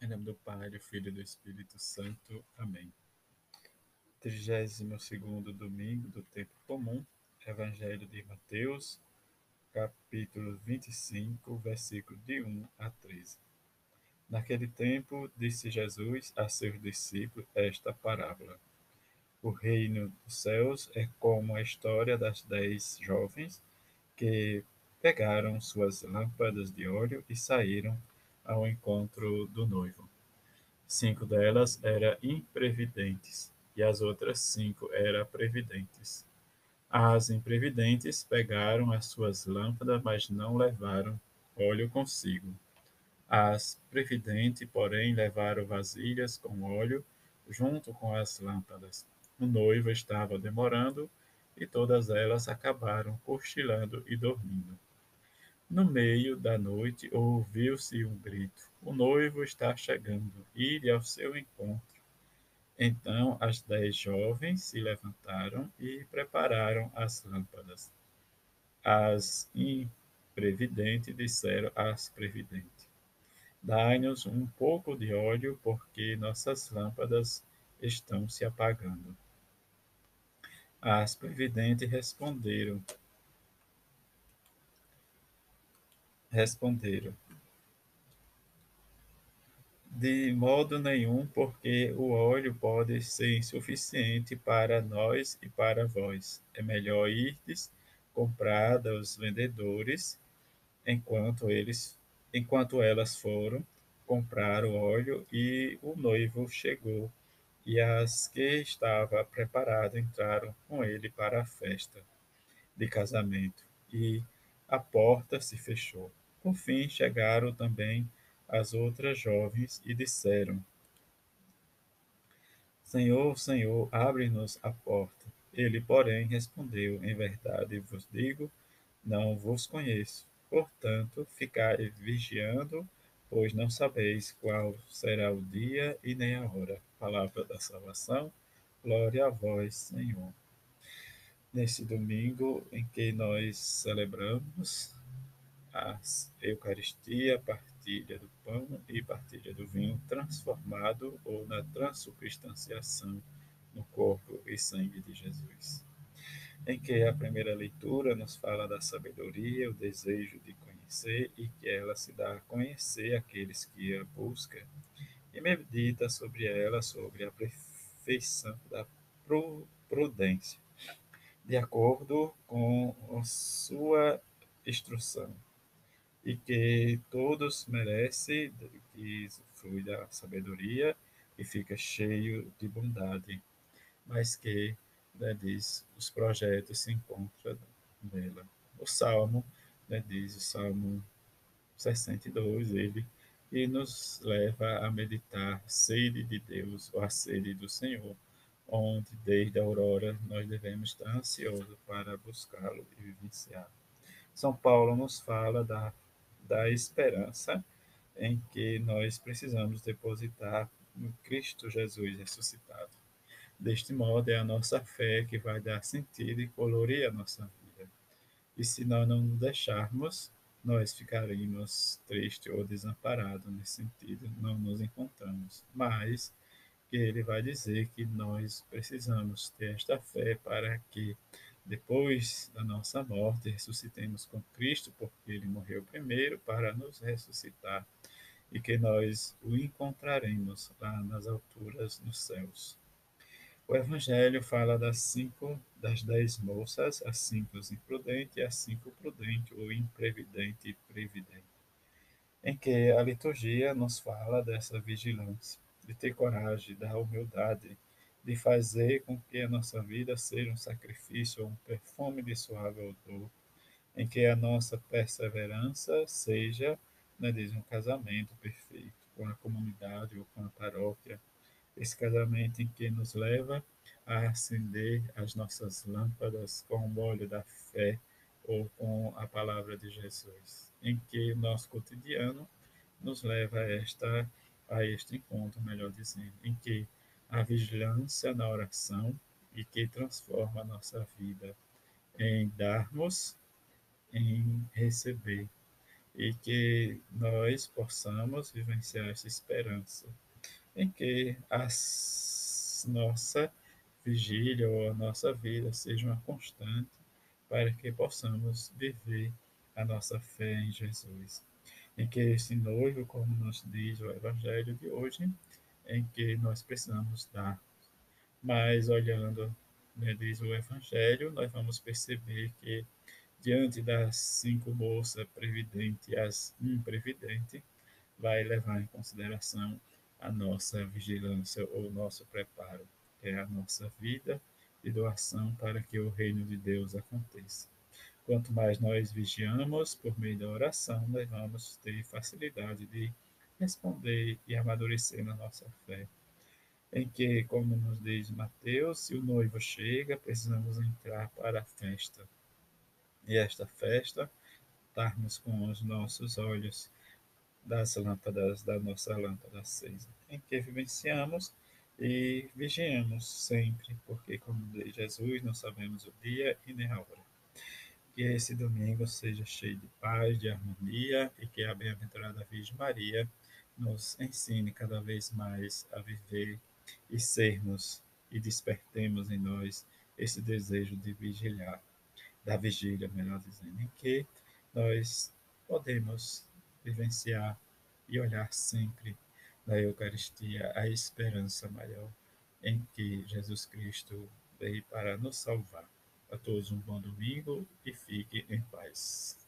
Em nome do Pai, do Filho e do Espírito Santo. Amém. 32 domingo do tempo comum, Evangelho de Mateus, capítulo 25, versículo de 1 a 13. Naquele tempo, disse Jesus a seus discípulos esta parábola. O reino dos céus é como a história das dez jovens que pegaram suas lâmpadas de óleo e saíram ao encontro do noivo. Cinco delas eram imprevidentes e as outras cinco eram previdentes. As imprevidentes pegaram as suas lâmpadas, mas não levaram óleo consigo. As previdentes, porém, levaram vasilhas com óleo junto com as lâmpadas. O noivo estava demorando e todas elas acabaram cochilando e dormindo. No meio da noite ouviu-se um grito: O noivo está chegando, ide ao seu encontro. Então as dez jovens se levantaram e prepararam as lâmpadas. As imprevidentes disseram às previdentes: Dai-nos um pouco de óleo, porque nossas lâmpadas estão se apagando. As previdentes responderam: Responderam: De modo nenhum, porque o óleo pode ser insuficiente para nós e para vós. É melhor irdes comprar dos vendedores, enquanto eles, enquanto elas foram comprar o óleo e o noivo chegou, e as que estavam preparadas entraram com ele para a festa de casamento. E a porta se fechou. Por fim chegaram também as outras jovens e disseram: Senhor, Senhor, abre-nos a porta. Ele, porém, respondeu: Em verdade vos digo, não vos conheço. Portanto, ficai vigiando, pois não sabeis qual será o dia e nem a hora. Palavra da salvação. Glória a vós, Senhor nesse domingo em que nós celebramos a Eucaristia, partilha do pão e partilha do vinho transformado ou na transubstanciação no corpo e sangue de Jesus. Em que a primeira leitura nos fala da sabedoria, o desejo de conhecer e que ela se dá a conhecer aqueles que a buscam, e medita sobre ela, sobre a perfeição da prudência de acordo com sua instrução, e que todos merecem que flui da sabedoria e fica cheio de bondade, mas que, né, diz, os projetos se encontram nela. O Salmo, né, diz o Salmo 62, ele e nos leva a meditar sede de Deus ou a sede do Senhor onde desde a aurora nós devemos estar ansiosos para buscá-lo e vivenciá-lo. São Paulo nos fala da, da esperança em que nós precisamos depositar no Cristo Jesus ressuscitado. Deste modo, é a nossa fé que vai dar sentido e colorir a nossa vida. E se nós não deixarmos, nós ficaremos tristes ou desamparados nesse sentido, não nos encontramos. Mas que ele vai dizer que nós precisamos ter esta fé para que depois da nossa morte ressuscitemos com Cristo, porque ele morreu primeiro para nos ressuscitar e que nós o encontraremos lá nas alturas nos céus. O Evangelho fala das cinco, das dez moças, as cinco imprudentes e as cinco prudentes, ou imprevidente e previdente, em que a liturgia nos fala dessa vigilância de ter coragem, da humildade, de fazer com que a nossa vida seja um sacrifício, um perfume de suave odor, em que a nossa perseverança seja, né, diz, um casamento perfeito com a comunidade ou com a paróquia. Esse casamento em que nos leva a acender as nossas lâmpadas com o óleo da fé ou com a palavra de Jesus, em que nosso cotidiano nos leva a esta a este encontro, melhor dizendo, em que a vigilância na oração e que transforma a nossa vida em darmos, em receber. e que nós possamos vivenciar essa esperança em que a nossa vigília ou a nossa vida seja uma constante para que possamos viver a nossa fé em Jesus. Em que esse noivo, como nos diz o Evangelho de hoje, em que nós precisamos dar. Mas olhando, né, diz o Evangelho, nós vamos perceber que diante das cinco moças previdente e as imprevidente, vai levar em consideração a nossa vigilância ou o nosso preparo, que é a nossa vida de doação para que o reino de Deus aconteça. Quanto mais nós vigiamos por meio da oração, nós vamos ter facilidade de responder e amadurecer na nossa fé. Em que, como nos diz Mateus, se o noivo chega, precisamos entrar para a festa. E esta festa, estarmos com os nossos olhos das lâmpadas da nossa lâmpada acesa, em que vivenciamos e vigiamos sempre, porque, como diz Jesus, não sabemos o dia e nem a hora. Que esse domingo seja cheio de paz, de harmonia e que a bem-aventurada Virgem Maria nos ensine cada vez mais a viver e sermos e despertemos em nós esse desejo de vigiliar, da vigília, melhor dizendo, em que nós podemos vivenciar e olhar sempre na Eucaristia a esperança maior em que Jesus Cristo veio para nos salvar. A todos um bom domingo e fique em paz.